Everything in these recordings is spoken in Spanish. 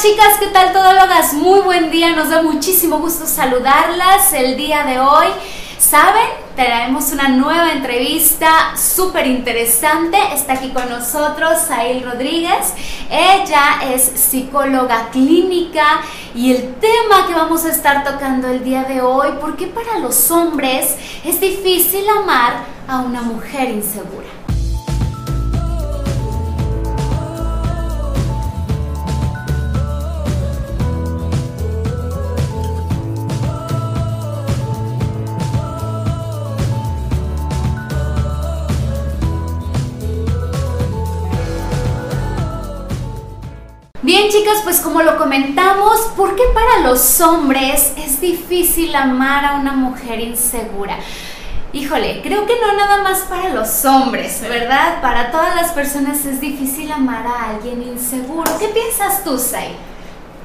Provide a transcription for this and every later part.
chicas, ¿qué tal todólogas? Muy buen día, nos da muchísimo gusto saludarlas el día de hoy. ¿Saben? Traemos una nueva entrevista súper interesante. Está aquí con nosotros Sail Rodríguez. Ella es psicóloga clínica y el tema que vamos a estar tocando el día de hoy, ¿por qué para los hombres es difícil amar a una mujer insegura? Bien chicas, pues como lo comentamos, ¿por qué para los hombres es difícil amar a una mujer insegura? Híjole, creo que no nada más para los hombres, ¿verdad? Para todas las personas es difícil amar a alguien inseguro. ¿Qué piensas tú, Sai?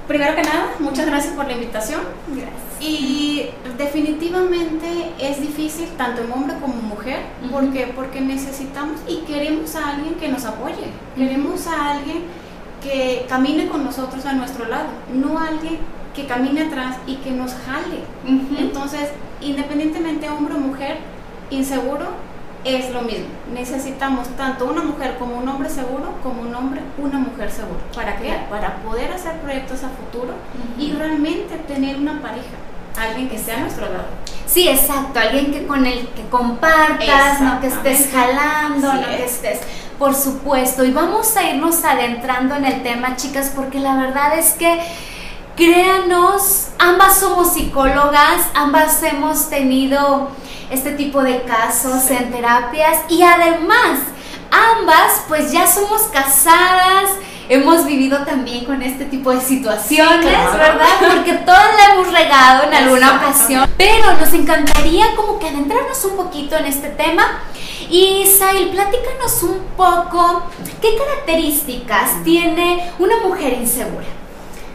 Primero que nada, muchas gracias por la invitación. Gracias. Y definitivamente es difícil tanto en hombre como mujer, Ujú. porque porque necesitamos y queremos a alguien que nos apoye, queremos a alguien que camine con nosotros a nuestro lado, no alguien que camine atrás y que nos jale. Entonces, independientemente hombre o mujer, inseguro es lo mismo. Necesitamos tanto una mujer como un hombre seguro, como un hombre, una mujer seguro. ¿Para qué? Para poder hacer proyectos a futuro y realmente tener una pareja, alguien que esté a nuestro lado. Sí, exacto, alguien que con el que compartas, no que estés jalando, no que es. estés, por supuesto. Y vamos a irnos adentrando en el tema, chicas, porque la verdad es que créanos, ambas somos psicólogas, ambas hemos tenido este tipo de casos en terapias y además ambas pues ya somos casadas. Hemos vivido también con este tipo de situaciones, claro. ¿verdad? Porque todas la hemos regado en alguna ocasión. Pero nos encantaría como que adentrarnos un poquito en este tema. Y Sail, platícanos un poco qué características tiene una mujer insegura.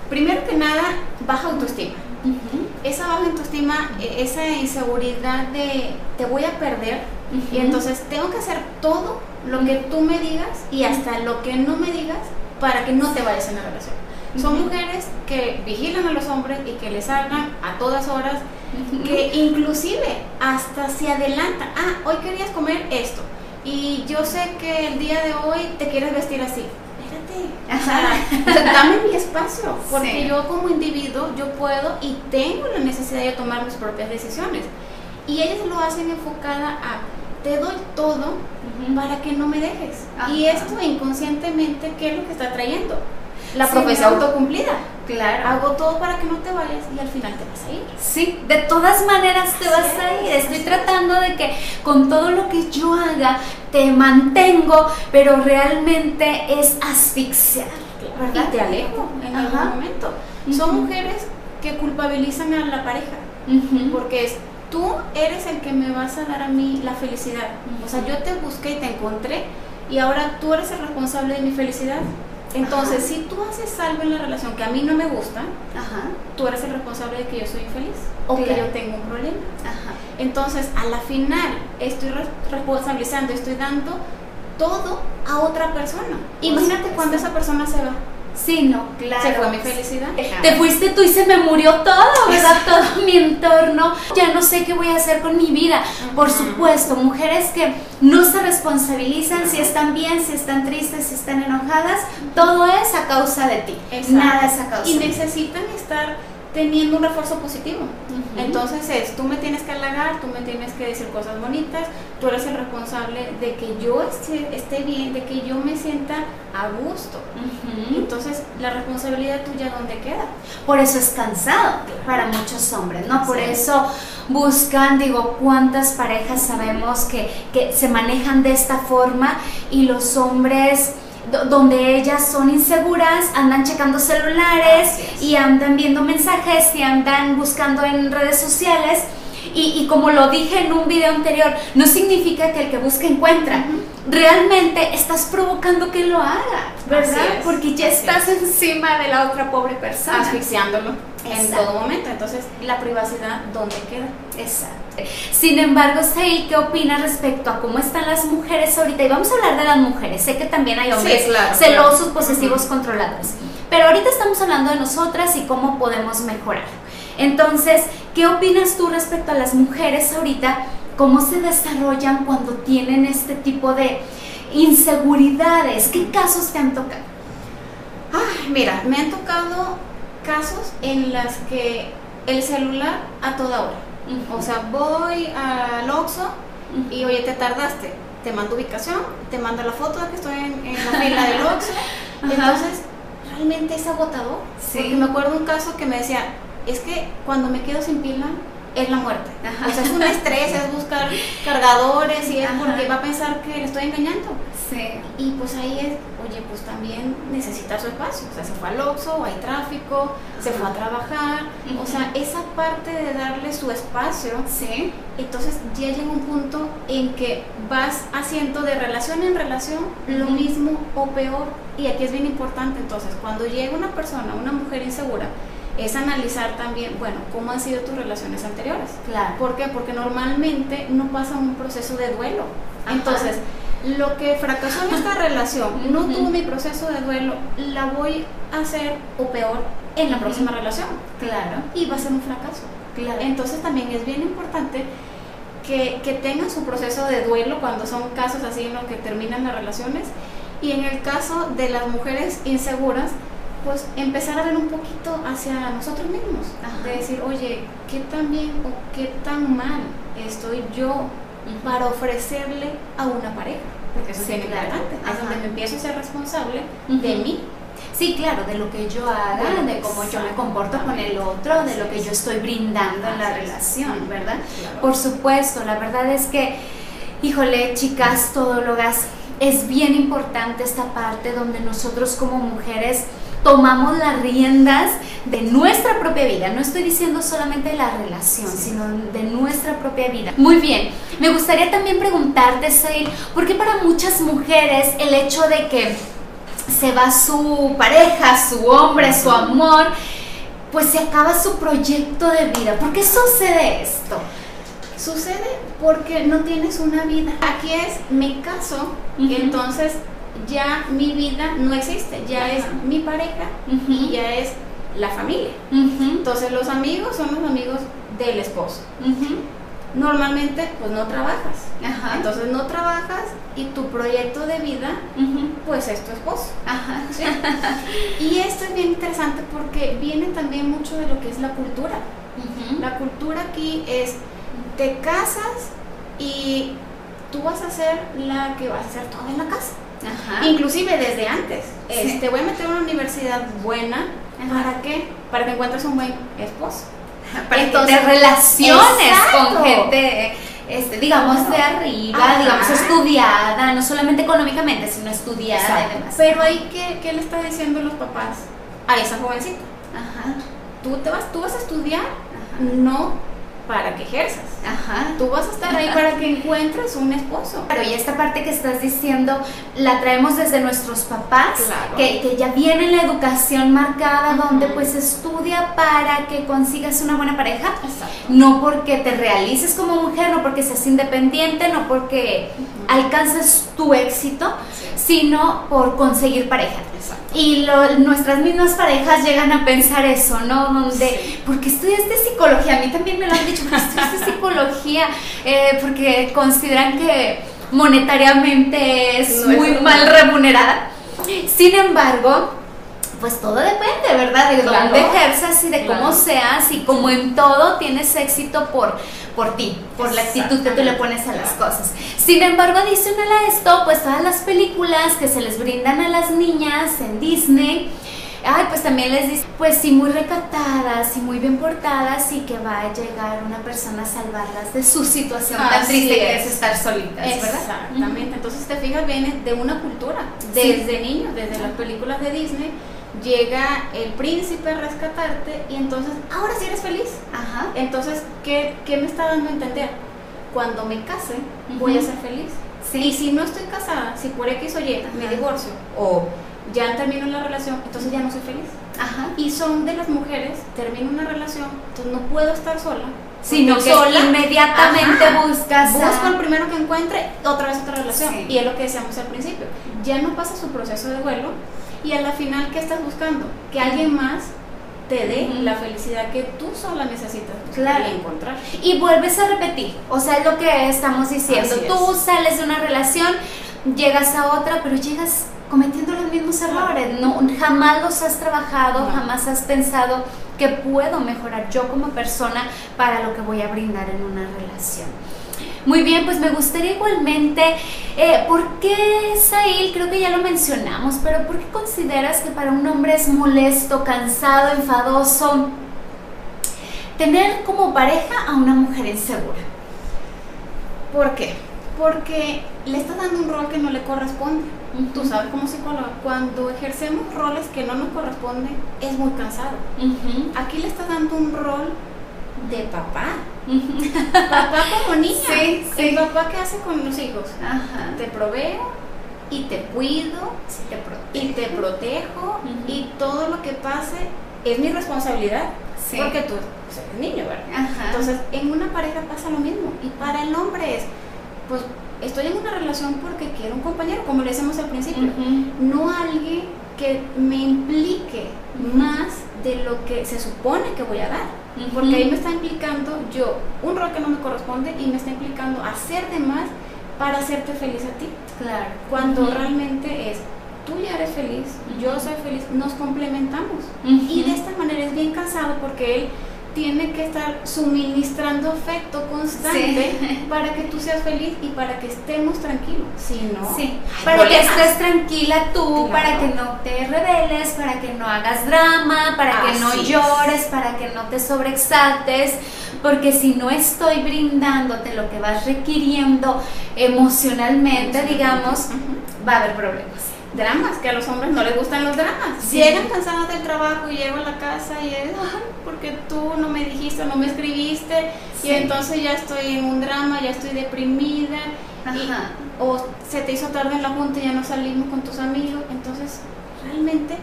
Primero que nada, baja autoestima. Esa baja autoestima, e- esa inseguridad de te voy a perder y entonces tengo que hacer todo lo que tú me digas y hasta lo que no me digas para que no te vayas en la relación. Son mujeres que vigilan a los hombres y que les hablan a todas horas, que inclusive hasta se adelantan. Ah, hoy querías comer esto y yo sé que el día de hoy te quieres vestir así. Espérate, o sea, dame mi espacio, porque Sí. yo como individuo yo puedo y tengo la necesidad de tomar mis propias decisiones. Y ellas lo hacen enfocada a te doy todo para que no me dejes. Ajá. Y esto inconscientemente, ¿qué es lo que está trayendo? La Sí, profecía ¿no? autocumplida. Claro. Hago todo para que no te vayas y al final te vas a ir. Sí, de todas maneras te Así vas a ir. Estoy tratando de que con todo lo que yo haga te mantengo, pero realmente es asfixiar, ¿verdad? Y te alejo en Ajá. algún momento. Son mujeres que culpabilizan a la pareja. Porque es tú eres el que me vas a dar a mí la felicidad. O sea, yo te busqué y te encontré y ahora tú eres el responsable de mi felicidad. Entonces, Ajá. si tú haces algo en la relación que a mí no me gusta, Ajá, tú eres el responsable de que yo soy infeliz o que yo tengo un problema. ajá. Entonces, a la final, estoy re- responsabilizando, estoy dando todo a otra persona. Imagínate cuando esa persona se va. Sí, no, claro. Se fue mi felicidad. Te fuiste tú y se me murió todo, ¿verdad? Todo mi entorno. Ya no sé qué voy a hacer con mi vida. Por supuesto, mujeres que no se responsabilizan si están bien, si están tristes, si están enojadas. Todo es a causa de ti. Exacto. Nada es a causa Y de ti. necesitan estar teniendo un refuerzo positivo. Entonces es, tú me tienes que halagar, tú me tienes que decir cosas bonitas, tú eres el responsable de que yo esté, esté bien, de que yo me sienta a gusto. Entonces, la responsabilidad tuya, ¿dónde queda? Por eso es cansado para muchos hombres, ¿no? Por Sí. eso buscan, digo, cuántas parejas sabemos que, que se manejan de esta forma y los hombres donde ellas son inseguras, andan checando celulares y andan viendo mensajes y andan buscando en redes sociales. Y, y como lo dije en un video anterior, no significa que el que busca encuentra. Realmente estás provocando que lo haga, ¿verdad? Porque ya estás es. encima de la otra pobre persona. Asfixiándolo en todo momento. Entonces, la privacidad, ¿dónde queda? Exacto. Sin embargo, Sail, ¿qué opinas respecto a cómo están las mujeres ahorita? Y vamos a hablar de las mujeres. Sé que también hay hombres Sí, claro, celosos, claro. posesivos, controladores. Pero ahorita estamos hablando de nosotras y cómo podemos mejorar. Entonces, ¿qué opinas tú respecto a las mujeres ahorita? ¿Cómo se desarrollan cuando tienen este tipo de inseguridades? ¿Qué casos te han tocado? Ay, mira, me han tocado casos en las que el celular a toda hora. O sea, voy al Oxxo y oye, te tardaste. Te mando ubicación, te mando la foto de que estoy en, en la fila del Oxxo. Entonces, realmente es agotador. Sí. Porque me acuerdo un caso que me decía, es que cuando me quedo sin pila es la muerte. Ajá. O sea, es un estrés, es buscar cargadores y es Ajá. porque va a pensar que le estoy engañando. Sí. Y pues ahí es, oye, pues también necesita su espacio. O sea, se fue al Oxxo, hay tráfico, se fue a trabajar. O sea, esa parte de darle su espacio, Sí. entonces ya llega un punto en que vas haciendo de relación en relación lo mismo o peor. Y aquí es bien importante, entonces, cuando llega una persona, una mujer insegura, es analizar también, bueno, cómo han sido tus relaciones anteriores. Claro. ¿Por qué? Porque normalmente no pasa un proceso de duelo. Ajá. Entonces, lo que fracasó en esta relación, no Ujú. tuvo mi proceso de duelo, la voy a hacer o peor en la próxima relación. Claro. Y va a ser un fracaso. Claro. Entonces también es bien importante que, que tengan su proceso de duelo cuando son casos así en los que terminan las relaciones. Y en el caso de las mujeres inseguras, pues empezar a ver un poquito hacia nosotros mismos. Ajá. De decir, oye, ¿qué tan bien o qué tan mal estoy yo para ofrecerle a una pareja? Porque eso es importante. Es donde me empiezo a ser responsable de mí. Sí, claro, de lo que yo haga, Bueno, de cómo yo me comporto con el otro, de lo que yo estoy brindando en la relación, ¿verdad? Claro. Por supuesto, la verdad es que, híjole, chicas todólogas, es bien importante esta parte donde nosotros como mujeres tomamos las riendas de nuestra propia vida. No estoy diciendo solamente de la relación, sino de nuestra propia vida. Muy bien, me gustaría también preguntarte, Sail, ¿por qué para muchas mujeres el hecho de que se va su pareja, su hombre, su amor, pues se acaba su proyecto de vida? ¿Por qué sucede esto? Sucede porque no tienes una vida. Aquí es, me caso, Ujú. entonces ya mi vida no existe, ya Ajá. es mi pareja y ya es la familia. Entonces los amigos son los amigos del esposo. Normalmente pues no trabajas. Ajá. Entonces no trabajas y tu proyecto de vida pues es tu esposo. Ajá. ¿sí? y esto es bien interesante porque viene también mucho de lo que es la cultura. La cultura aquí es, te casas y tú vas a ser la que vas a hacer todo en la casa. Ajá. Inclusive desde antes. Sí. Es, te voy a meter a una universidad buena. Ajá. ¿Para qué? Para que encuentres un buen esposo. Para Entonces, que te relaciones exacto. con gente, este, digamos, de arriba, Ajá. digamos, estudiada, no solamente económicamente, sino estudiada Exacto. y demás. Pero ahí, ¿qué, ¿qué le está diciendo los papás a esa jovencita? Ajá. Tú, te vas, tú vas a estudiar, Ajá. no para que ejerzas. Ajá. Tú vas a estar ahí para que encuentres un esposo. Claro, y esta parte que estás diciendo la traemos desde nuestros papás, Claro. que, que ya viene la educación marcada, donde pues estudia para que consigas una buena pareja, Exacto. no porque te realices como mujer, no porque seas independiente, no porque alcances tu éxito, sino por conseguir pareja. Exacto. Y lo- nuestras mismas parejas llegan a pensar eso, ¿no? Donde, Sí. ¿por qué estudiaste psicología? A mí también me lo han dicho, ¿por qué estudiaste psicología? Eh, porque consideran que monetariamente es No muy mal remunerada. Sin embargo, pues todo depende, ¿verdad? De Claro. dónde ejerzas y de cómo seas y como en todo tienes éxito por, por ti, por la actitud que tú le pones a las cosas. Sin embargo, adicional a esto, pues todas las películas que se les brindan a las niñas en Disney, ay, pues también les dicen, pues sí, muy recatadas y muy bien portadas y que va a llegar una persona a salvarlas de su situación tan triste que es. es estar solitas, ¿verdad? Exactamente. Entonces te fijas, viene de una cultura. Sí. Desde niño, desde las películas de Disney, llega el príncipe a rescatarte y entonces, ahora sí eres feliz. Ajá. Entonces, ¿qué, qué me está dando a entender? Cuando me case, voy a ser feliz. Sí. Y si no estoy casada, si por X o Y me divorcio o ya termino la relación, entonces ya no soy feliz. Ajá. Y son de las mujeres, termino una relación, entonces no puedo estar sola. Sino que sola, inmediatamente ajá, buscas Busco el primero que encuentre, otra vez otra relación. Sí. Y es lo que decíamos al principio. Ya no pasa su proceso de duelo Y a la final, ¿qué estás buscando? Que alguien más te dé la felicidad que tú sola necesitas claro. encontrar. Y vuelves a repetir, o sea, es lo que estamos diciendo. tú sales de una relación, llegas a otra, pero llegas cometiendo los mismos errores. No, jamás los has trabajado, jamás has pensado que puedo mejorar yo como persona para lo que voy a brindar en una relación. Muy bien, pues me gustaría igualmente, eh, ¿por qué, Sail? Creo que ya lo mencionamos, pero ¿por qué consideras que para un hombre es molesto, cansado, enfadoso tener como pareja a una mujer insegura? ¿Por qué? Porque le estás dando un rol que no le corresponde. Tú sabes como psicóloga, cuando ejercemos roles que no nos corresponden, es muy cansado. Aquí le estás dando un rol de papá. Papá como niña. Sí, El papá que hace con los hijos. Te proveo y te cuido te y te protejo y todo lo que pase es mi responsabilidad. Porque tú eres niño, ¿verdad? Entonces, en una pareja pasa lo mismo. Y para el hombre es, pues, estoy en una relación porque quiero un compañero, como le decimos al principio. No alguien que me implique más de lo que se supone que voy a dar. Porque ahí me está implicando yo un rol que no me corresponde y me está implicando hacer de más para hacerte feliz a ti. Claro. Cuando realmente es, tú ya eres feliz, yo soy feliz, nos complementamos. Y de esta manera es bien cansado porque él tiene que estar suministrando afecto constante para que tú seas feliz y para que estemos tranquilos. Si no, sí. para que estés tranquila tú, para que no te rebeles, para que no hagas drama, para que no llores, para que no te sobreexaltes, porque si no estoy brindándote lo que vas requiriendo emocionalmente, digamos, va a haber problemas dramas, que a los hombres no les gustan los dramas. Llegan cansados del trabajo y llego a la casa y es, porque tú no me dijiste, no me escribiste, y entonces ya estoy en un drama, ya estoy deprimida, o se te hizo tarde en la junta y ya no salimos con tus amigos, entonces realmente,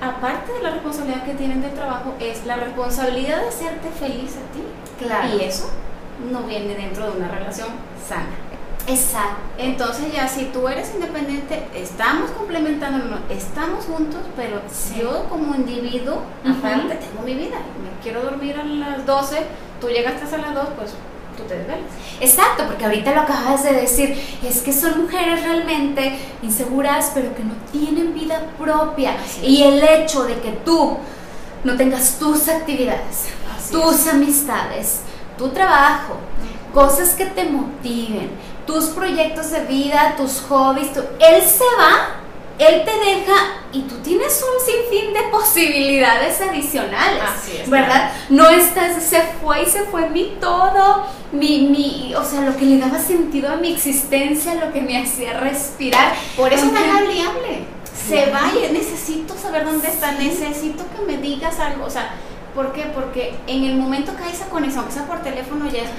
aparte de la responsabilidad que tienen del trabajo, es la responsabilidad de hacerte feliz a ti. Claro. Y eso no viene dentro de una relación sana. Exacto. Entonces ya si tú eres independiente, estamos complementándonos, estamos juntos, pero yo como individuo, aparte, tengo mi vida. Me quiero dormir a las 12, tú llegaste a las 2, pues tú te desvelas. Exacto, porque ahorita lo acabas de decir, es que son mujeres realmente inseguras, pero que no tienen vida propia. Y el hecho de que tú no tengas tus actividades, tus amistades, tu trabajo, cosas que te motiven, tus proyectos de vida, tus hobbies, él se va, él te deja y tú tienes un sinfín de posibilidades adicionales, ¿verdad? No estás, se fue y se fue mi todo, mi, mi, o sea, lo que le daba sentido a mi existencia, lo que me hacía respirar. Por eso es tan variable. Se va y necesito saber dónde está, necesito que me digas algo, o sea, ¿por qué? Porque en el momento que hay esa conexión, que sea por teléfono, ya es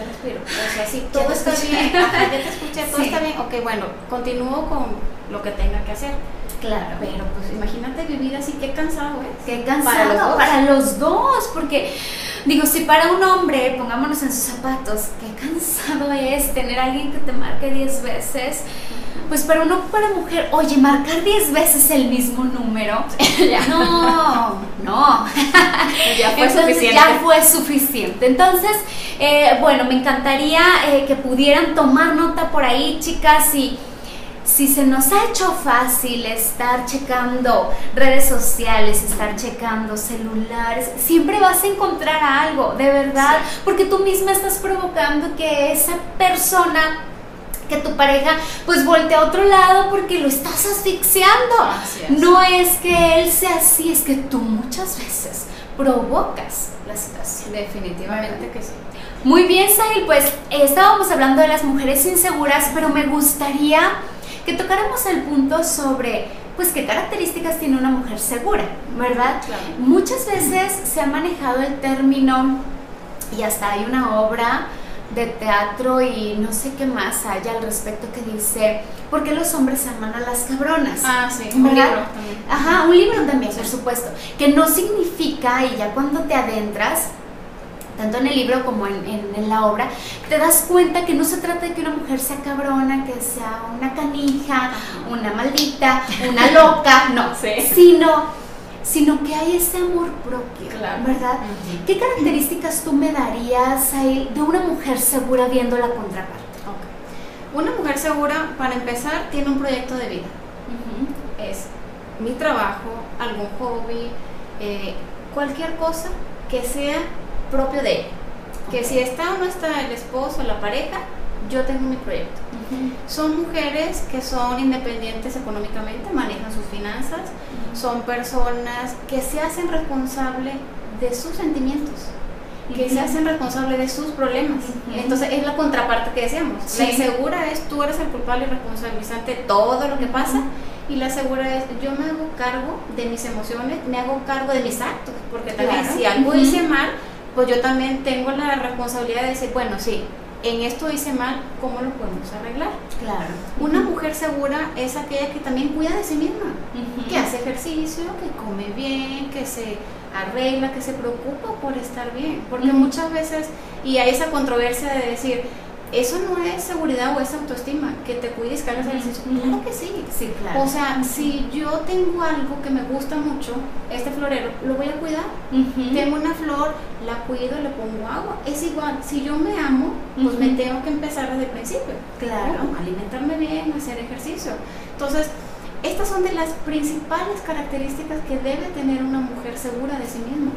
ya respiro. O sea, si todo está bien, ya te escuché, todo está bien, ok, bueno, continúo con lo que tenga que hacer. Claro. Pero pues imagínate vivir así, qué cansado es. Qué cansado para los, dos, porque digo, si para un hombre, pongámonos en sus zapatos, qué cansado es tener a alguien que te marque 10 veces. Pues para uno, para mujer, oye, marcar 10 veces el mismo número, no, no, ya fue suficiente. Ya fue suficiente. Entonces, eh, bueno, me encantaría eh, que pudieran tomar nota por ahí, chicas, y si se nos ha hecho fácil estar checando redes sociales, estar checando celulares, siempre vas a encontrar algo, de verdad, porque tú misma estás provocando que esa persona que tu pareja pues voltee a otro lado porque lo estás asfixiando. No es que él sea así, es que tú muchas veces provocas la situación. Definitivamente que sí. Muy bien, Sahil, pues estábamos hablando de las mujeres inseguras, pero me gustaría que tocáramos el punto sobre, pues, qué características tiene una mujer segura, ¿verdad? Muchas veces se ha manejado el término, y hasta hay una obra de teatro y no sé qué más haya al respecto que dice, ¿por qué los hombres aman a las cabronas? Ah, sí, un libro también. Ajá, un libro también, por supuesto, que no significa, y ya cuando te adentras, tanto en el libro como en, en, la obra, te das cuenta que no se trata de que una mujer sea cabrona, que sea una canija, una maldita, una loca, no, sino, sino que hay ese amor propio, ¿verdad? ¿Qué características tú me darías ahí de una mujer segura viendo la contraparte? Una mujer segura, para empezar, tiene un proyecto de vida. Es mi trabajo, algún hobby, eh, cualquier cosa que sea propio de ella. Que si está o no está el esposo, la pareja, yo tengo mi proyecto. Son mujeres que son independientes económicamente, manejan sus finanzas, son personas que se hacen responsables de sus sentimientos, que se hacen responsables de sus problemas. Entonces es la contraparte que decíamos. La insegura es tú eres el culpable y responsabilizante de todo lo que pasa y la segura es yo me hago cargo de mis emociones, me hago cargo de mis actos, porque también si algo hice mal, pues yo también tengo la responsabilidad de decir, bueno, sí, en esto hice mal, ¿cómo lo podemos arreglar? Claro. Una mujer segura es aquella que también cuida de sí misma, que hace ejercicio, que come bien, que se arregla, que se preocupa por estar bien, porque muchas veces, y hay esa controversia de decir, eso no es seguridad o es autoestima, que te cuides, que hagas ejercicio. Claro que sí. Sí, claro. O sea, si yo tengo algo que me gusta mucho, este florero, lo voy a cuidar. Tengo una flor, la cuido, le pongo agua. Es igual, si yo me amo, pues me tengo que empezar desde el principio. Claro. alimentarme bien, hacer ejercicio. Entonces, estas son de las principales características que debe tener una mujer segura de sí misma.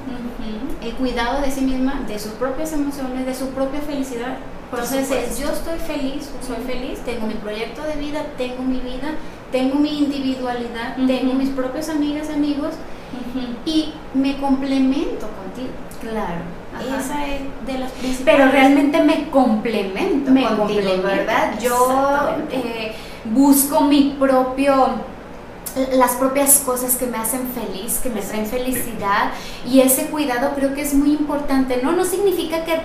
El cuidado de sí misma, de sus propias emociones, de su propia felicidad. Entonces, yo estoy feliz, soy feliz, tengo mi proyecto de vida, tengo mi vida, tengo mi individualidad, tengo mis propias amigas, amigos y me complemento contigo. Claro. Esa es de las principales. Pero realmente me complemento me contigo, ¿verdad? Yo eh, busco mi propio las propias cosas que me hacen feliz, que me traen felicidad y ese cuidado creo que es muy importante, ¿no? No significa que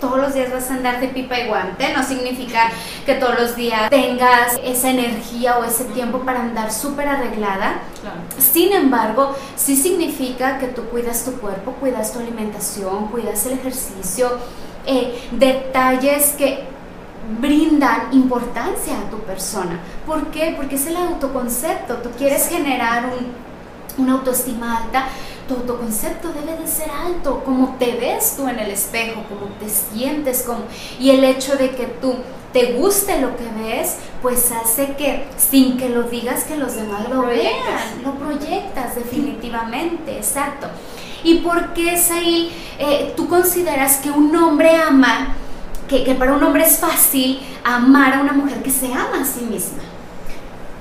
todos los días vas a andar de pipa y guante, no significa que todos los días tengas esa energía o ese tiempo para andar súper arreglada. Sin embargo, sí significa que tú cuidas tu cuerpo, cuidas tu alimentación, cuidas el ejercicio, eh, detalles que brindan importancia a tu persona. ¿Por qué? Porque es el autoconcepto. Tú quieres generar un, una autoestima alta, tu autoconcepto debe de ser alto, como te ves tú en el espejo, como te sientes, como, y el hecho de que tú te guste lo que ves, pues hace que sin que lo digas que los demás lo, vean, lo proyectas definitivamente, exacto. ¿Y por qué es ahí, eh, tú consideras que un hombre ama, que, que para un hombre es fácil amar a una mujer que se ama a sí misma?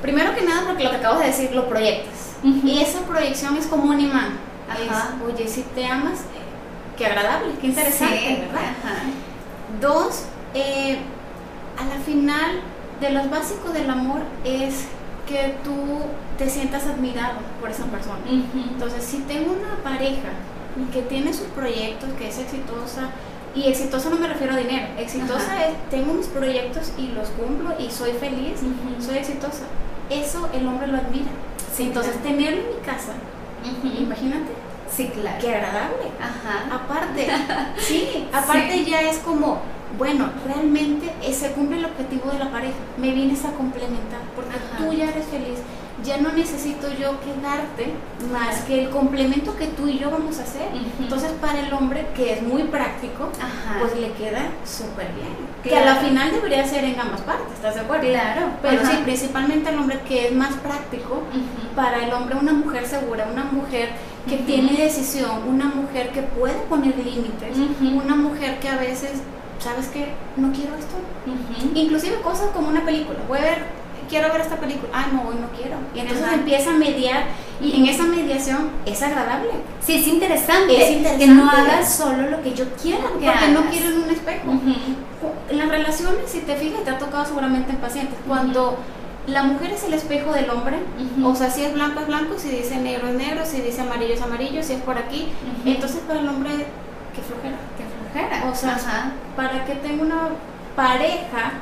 Primero que nada, porque lo que acabas de decir lo proyectas. Y esa proyección es como un imán oye, si te amas, qué agradable, qué interesante, ¿verdad? Dos, eh, a la final, de los básicos del amor es que tú te sientas admirado por esa persona. Entonces, si tengo una pareja que tiene sus proyectos, que es exitosa, y exitosa no me refiero a dinero, exitosa es, tengo mis proyectos y los cumplo y soy feliz, soy exitosa. Eso el hombre lo admira. Entonces, tenerlo en mi casa, imagínate, Sí, claro. Qué agradable. Ajá. Aparte, sí, aparte ya es como, bueno, realmente se cumple el objetivo de la pareja. Me vienes a complementar porque tú ya eres feliz. Ya no necesito yo quedarte más que el complemento que tú y yo vamos a hacer. Entonces, para el hombre que es muy práctico, pues le queda súper bien. Que a la final debería ser en ambas partes, ¿estás de acuerdo? Claro. Pero sí, principalmente el hombre que es más práctico, para el hombre una mujer segura, una mujer que tiene decisión, una mujer que puede poner límites, una mujer que a veces, ¿sabes qué? No quiero esto. Inclusive cosas como una película. Voy a ver, quiero ver esta película. Ah, no, hoy no quiero. Y entonces empieza a mediar y en esa mediación es agradable. Sí, es interesante. Es interesante. Que no hagas solo lo que yo quiero que Porque no quiero en un espejo. En las relaciones, si te fijas, te ha tocado seguramente en pacientes. Cuando la mujer es el espejo del hombre, o sea, si es blanco es blanco, si dice negro es negro, si dice amarillo es amarillo, si es por aquí, entonces para el hombre, qué flojera, qué flojera, o sea, para que tenga una pareja,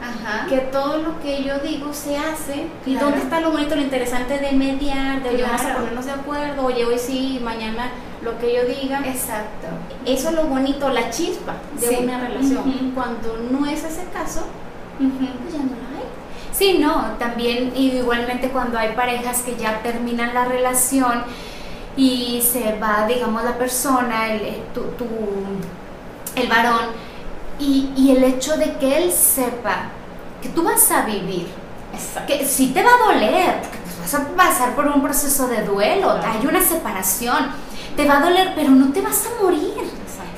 que todo lo que yo digo se hace, y dónde está lo bonito, lo interesante de mediar, de vamos a ponernos de acuerdo, oye, hoy sí, mañana lo que yo diga. Exacto. Eso es lo bonito, la chispa de Sí. una relación. Cuando no es ese caso, Ujú. pues ya no la hay. Sí, no, también y igualmente cuando hay parejas que ya terminan la relación y se va, digamos, la persona, el, el- tu, tu- el varón, y, y el hecho de que él sepa que tú vas a vivir, Exacto. que sí te va a doler, porque pues vas a pasar por un proceso de duelo, Claro. hay una separación, te va a doler, pero no te vas a morir.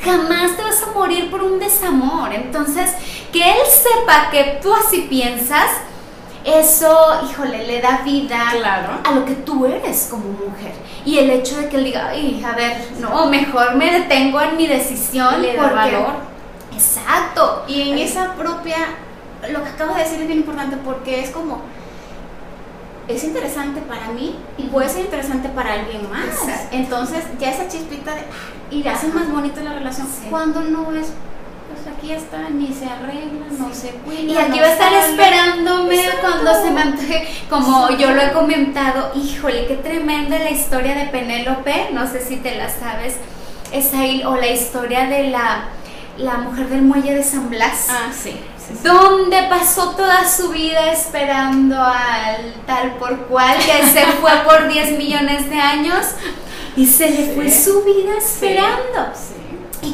Jamás te vas a morir por un desamor. Entonces, que él sepa que tú así piensas, eso, híjole, le da vida Claro. a lo que tú eres como mujer. Y el hecho de que él diga, ay, a ver, no, mejor me detengo en mi decisión. Le da porque- valor. Exacto. Y en Ay, esa propia, lo que acabas de decir es bien importante porque es como, es interesante para mí y puede ser interesante para alguien más. Exacto. Entonces ya esa chispita de, y hace más bonita la relación. Sí. Cuando no es, pues aquí está, ni se arregla, no se cuida. Y aquí no va a estar sale. esperándome Exacto. cuando se me antoje, como Exacto. yo lo he comentado, híjole, qué tremenda la historia de Penélope, no sé si te la sabes, es ahí, o la historia de la, la mujer del muelle de San Blas. Ah, sí. sí, sí. donde pasó toda su vida esperando al tal por cual, que se fue por 10 millones de años y se le fue su vida esperando.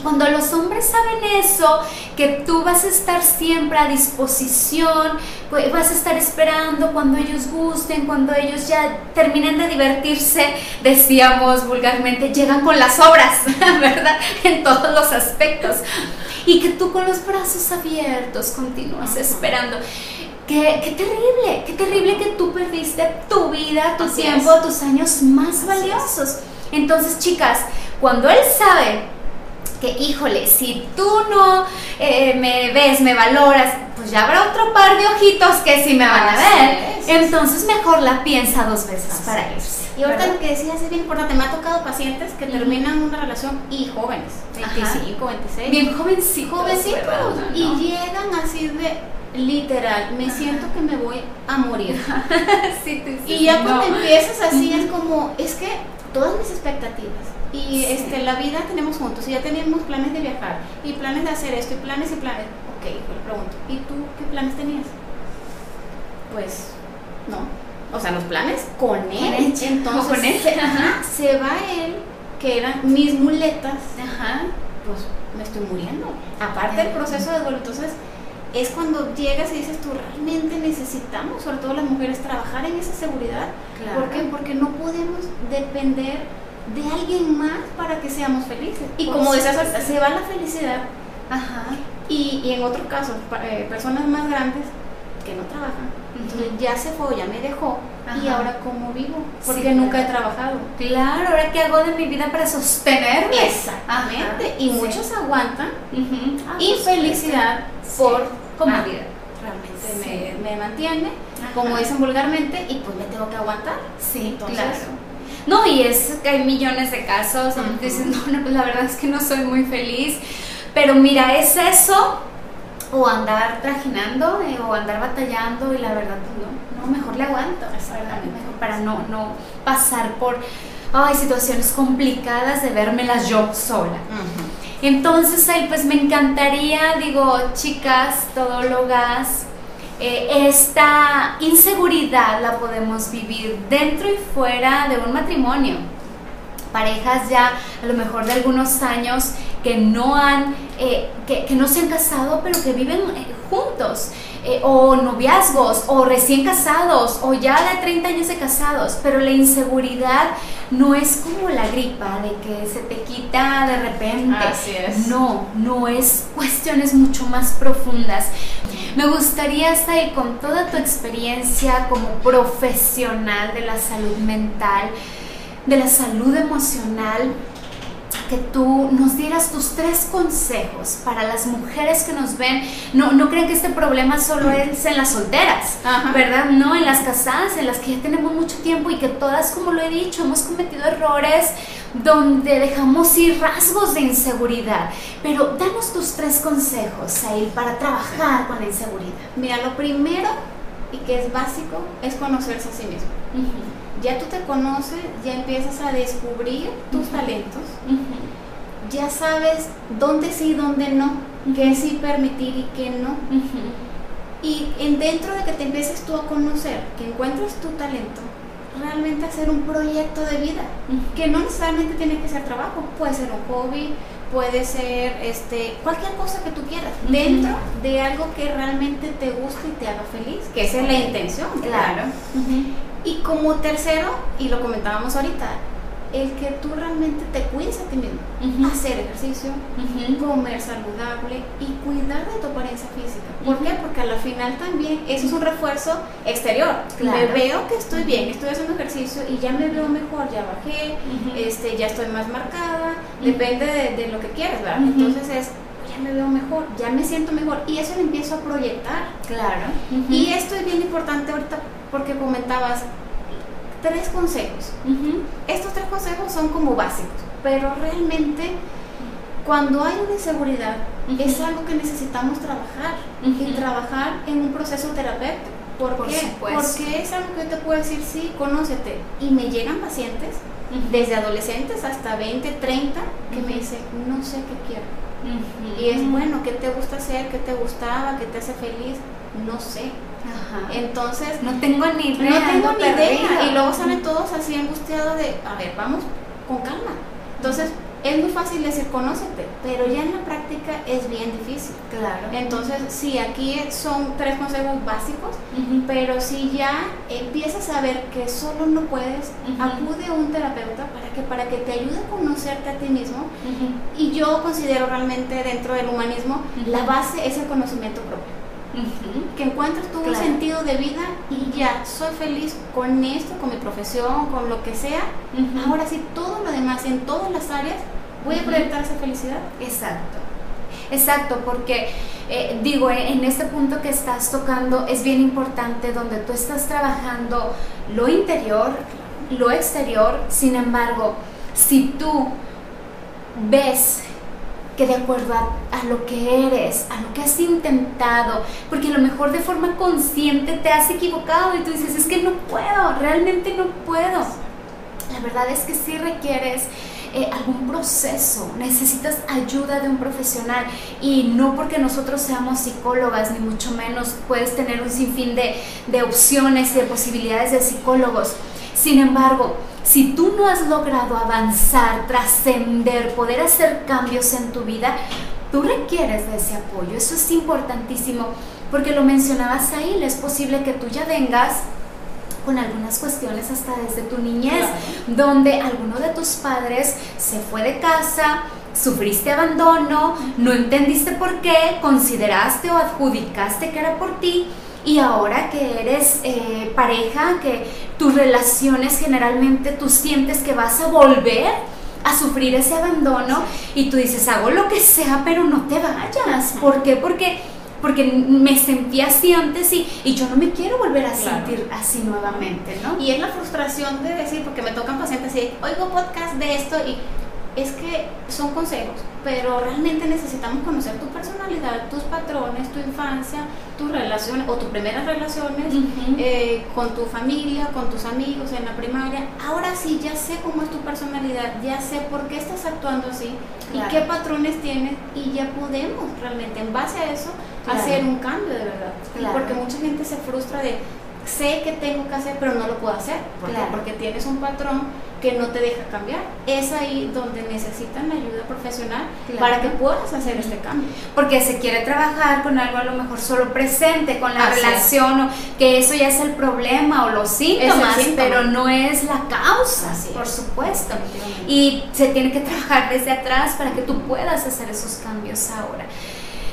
Cuando los hombres saben eso, que tú vas a estar siempre a disposición, pues, vas a estar esperando cuando ellos gusten, cuando ellos ya terminen de divertirse, decíamos vulgarmente, llegan con las obras, ¿verdad? En todos los aspectos. Y que tú con los brazos abiertos continúas esperando. Qué, qué terrible, qué terrible que tú perdiste tu vida, tu Así tiempo, es. tus años más Así es. valiosos. Entonces, chicas, cuando él sabe que, híjole, si tú no eh, me ves, me valoras, pues ya habrá otro par de ojitos que sí me van a ver. es. Entonces, mejor la piensa dos veces Así para irse. Y ahorita ¿verdad? lo que decías es bien importante. Me ha tocado pacientes que terminan una relación y jóvenes, Ajá. 25, 26. Bien jovencitos. jovencitos. ¿verdad? Y No. llegan así de literal, me siento que me voy a morir. Sí, sí, sí, Y ya cuando no. empiezas así es como, es que todas mis expectativas y Sí. este la vida tenemos juntos y ya teníamos planes de viajar y planes de hacer esto y planes y planes. Ok, le pregunto, ¿y tú qué planes tenías? Pues no. O sea, los planes con él. Entonces con él, Se, ajá, se va él, que eran mis muletas, Ajá. pues me estoy muriendo. Aparte del proceso de duelo, entonces es cuando llegas y dices tú realmente necesitamos, sobre todo las mujeres, trabajar en esa seguridad. Claro. ¿Por qué? Porque no podemos depender de alguien más para que seamos felices. Y como decías ahorita, se va la felicidad Ajá. y, y en otro caso, pa- eh, personas más grandes que no trabajan, entonces ya se fue, ya me dejó y ahora cómo vivo, Sí, porque claro. nunca he trabajado. Claro, ahora qué hago de mi vida para sostenerme. Exactamente. Ajá, Y sí. muchos aguantan Ujú. Ah, pues, infelicidad sí. por comodidad. realmente Sí. me, me mantiene, Ajá. como dicen vulgarmente, y pues me tengo que aguantar. Sí, Entonces- claro. No, y es que hay millones de casos donde Ujú. dices, no, no, pues la verdad es que no soy muy feliz. Pero mira, es eso, o andar trajinando, eh, o andar batallando, y la verdad, pues no, no, mejor le aguanto. Mejor para no, no pasar por ay, situaciones complicadas de vérmelas yo sola. Entonces, ahí pues me encantaría, digo, chicas, todólogas, eh, esta inseguridad la podemos vivir dentro y fuera de un matrimonio. Parejas ya a lo mejor de algunos años que no han, eh, que, no se han casado, pero que viven eh, juntos, eh, o noviazgos, o recién casados, o ya de 30 años de casados, pero la inseguridad no es como la gripa, de que se te quita de repente. Así es. No, no es cuestiones mucho más profundas. Me gustaría, Sai, con toda tu experiencia como profesional de la salud mental, de la salud emocional, que tú nos dieras tus tres consejos para las mujeres que nos ven. No, no crean que este problema solo es en las solteras, Ajá. ¿verdad? No, en las casadas, en las que ya tenemos mucho tiempo y que todas, como lo he dicho, hemos cometido errores donde dejamos ir rasgos de inseguridad. Pero danos tus tres consejos, ahí para trabajar con la inseguridad. Mira, lo primero y que es básico es conocerse a sí mismo. Ya tú te conoces, ya empiezas a descubrir tus talentos, ya sabes dónde sí y dónde no, qué sí permitir y qué no. Y en dentro de que te empieces tú a conocer, que encuentres tu talento, realmente hacer un proyecto de vida, que no necesariamente tiene que ser trabajo, puede ser un hobby, puede ser este cualquier cosa que tú quieras, dentro de algo que realmente te guste y te haga feliz, que esa es la intención. Claro. Y como tercero, y lo comentábamos ahorita, el que tú realmente te cuides a ti mismo, hacer ejercicio, comer saludable y cuidar de tu apariencia física. ¿Por qué? Porque al final también eso es un refuerzo exterior. Me veo que estoy bien, estoy haciendo ejercicio y ya me veo mejor, ya bajé, este, ya estoy más marcada, depende de, lo que quieras, ¿verdad? Entonces es, ya me veo mejor, ya me siento mejor y eso lo empiezo a proyectar. Claro. Y esto es bien importante ahorita porque comentabas tres consejos. Estos tres consejos son como básicos, pero realmente cuando hay una inseguridad es algo que necesitamos trabajar y trabajar en un proceso terapéutico. ¿Por, Por qué? Supuesto. Porque es algo que yo te puedo decir, sí, conócete. Y me llegan pacientes, desde adolescentes hasta 20, 30, que me dicen, no sé qué quiero. Y es bueno, ¿qué te gusta hacer? ¿Qué te gustaba? ¿Qué te hace feliz? No sé. Entonces, no tengo ni idea. No tengo ni idea. Y luego salen todos así angustiados de, a ver, vamos con calma. Entonces, es muy fácil decir conócete, pero ya en la práctica es bien difícil. Claro. Entonces, sí, aquí son tres consejos básicos, pero si ya empiezas a ver que solo no puedes, acude a un terapeuta para que, para que te ayude a conocerte a ti mismo. Y yo considero realmente dentro del humanismo, la base es el conocimiento propio. Que encuentres tu un sentido de vida y ya, soy feliz con esto, con mi profesión, con lo que sea. Ahora sí, todo lo demás, en todas las áreas, voy a proyectar esa felicidad. Exacto. Exacto, porque eh, digo, en este punto que estás tocando es bien importante donde tú estás trabajando lo interior, lo exterior, sin embargo, si tú ves que de acuerdo a, lo que eres, a lo que has intentado, porque a lo mejor de forma consciente te has equivocado y tú dices, es que no puedo, realmente no puedo. La verdad es que sí requieres eh, algún proceso, necesitas ayuda de un profesional y no porque nosotros seamos psicólogas, ni mucho menos puedes tener un sinfín de, de opciones y de posibilidades de psicólogos. Sin embargo, si tú no has logrado avanzar, trascender, poder hacer cambios en tu vida, tú requieres de ese apoyo. Eso es importantísimo porque lo mencionabas ahí, es posible que tú ya vengas con algunas cuestiones hasta desde tu niñez, donde alguno de tus padres se fue de casa, sufriste abandono, no entendiste por qué, consideraste o adjudicaste que era por ti y ahora que eres eh, pareja, que tus relaciones generalmente tú sientes que vas a volver a sufrir ese abandono y tú dices, hago lo que sea, pero no te vayas. ¿Por qué? Porque, porque me sentí así antes y, y yo no me quiero volver a sentir así nuevamente, ¿no? Y es la frustración de decir, porque me tocan pacientes y oigo podcast de esto y es que son consejos, pero realmente necesitamos conocer tu personalidad, tus patrones, tu infancia, tus relaciones o tus primeras relaciones eh, con tu familia, con tus amigos en la primaria. Ahora sí, ya sé cómo es tu personalidad, ya sé por qué estás actuando así y qué patrones tienes y ya podemos realmente en base a eso hacer un cambio de verdad. Porque mucha gente se frustra de sé que tengo que hacer, pero no lo puedo hacer. Porque tienes un patrón que no te deja cambiar. Es ahí donde necesitan ayuda profesional para que puedas hacer este cambio. Porque se quiere trabajar con algo a lo mejor solo presente, con la relación, o que eso ya es el problema o los síntomas, pero no es la causa, por supuesto. Y se tiene que trabajar desde atrás para que tú puedas hacer esos cambios ahora.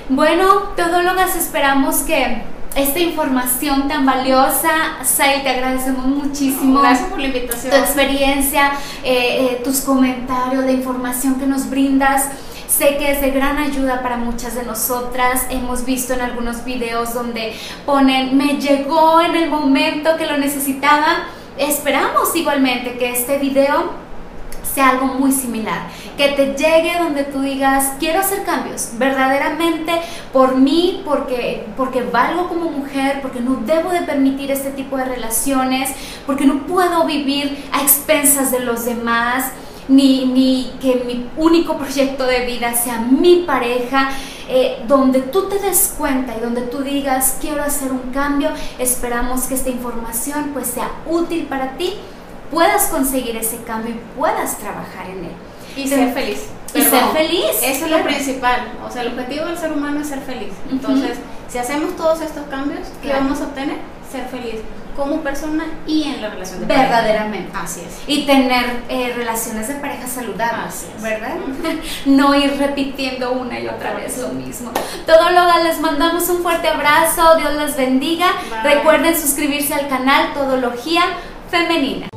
Bueno, todólogas, esperamos que esta información tan valiosa. Sai, te agradecemos muchísimo. Gracias por la invitación. Tu experiencia, eh, eh, tus comentarios, la información que nos brindas. Sé que es de gran ayuda para muchas de nosotras. Hemos visto en algunos videos donde ponen, me llegó en el momento que lo necesitaba. Esperamos igualmente que este video sea algo muy similar, que te llegue donde tú digas, quiero hacer cambios, verdaderamente por mí, porque, porque valgo como mujer, porque no debo de permitir este tipo de relaciones, porque no puedo vivir a expensas de los demás. Ni, ni que mi único proyecto de vida sea mi pareja, eh, donde tú te des cuenta y donde tú digas quiero hacer un cambio, esperamos que esta información pues sea útil para ti puedas conseguir ese cambio y puedas trabajar en él. Y ser feliz. Y ser feliz. Eso es lo principal. O sea, el objetivo del ser humano es ser feliz. Entonces, si hacemos todos estos cambios, ¿qué vamos a obtener? Ser feliz como persona y en la relación de pareja. Verdaderamente. Así es. Y tener eh, relaciones de pareja saludables, ¿verdad? no ir repitiendo una y otra vez lo mismo. Todólogas, les mandamos un fuerte abrazo, Dios les bendiga. Recuerden suscribirse al canal Todología Femenina.